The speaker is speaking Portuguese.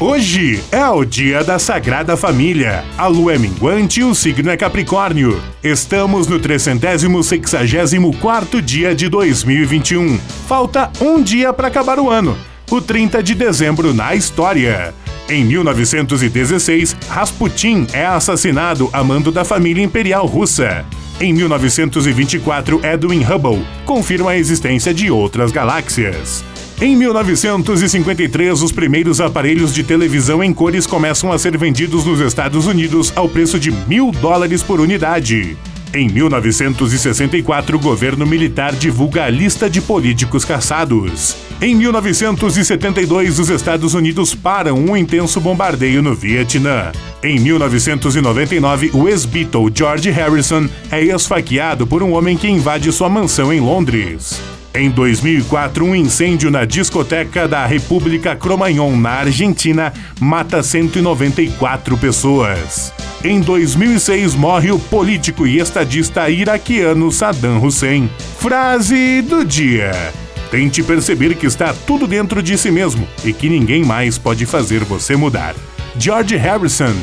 Hoje é o dia da Sagrada Família. A lua é minguante e o signo é Capricórnio. Estamos no 364 dia de 2021. Falta um dia para acabar o ano. O 30 de dezembro na história. Em 1916, Rasputin é assassinado a mando da família imperial russa. Em 1924, Edwin Hubble confirma a existência de outras galáxias. Em 1953, os primeiros aparelhos de televisão em cores começam a ser vendidos nos Estados Unidos ao preço de mil dólares por unidade. Em 1964, o governo militar divulga a lista de políticos caçados. Em 1972, os Estados Unidos param um intenso bombardeio no Vietnã. Em 1999, o ex-Beatle George Harrison é esfaqueado por um homem que invade sua mansão em Londres. Em 2004, um incêndio na discoteca da República Cromagnon, na Argentina, mata 194 pessoas. Em 2006, morre o político e estadista iraquiano Saddam Hussein. Frase do dia: Tente perceber que está tudo dentro de si mesmo e que ninguém mais pode fazer você mudar. George Harrison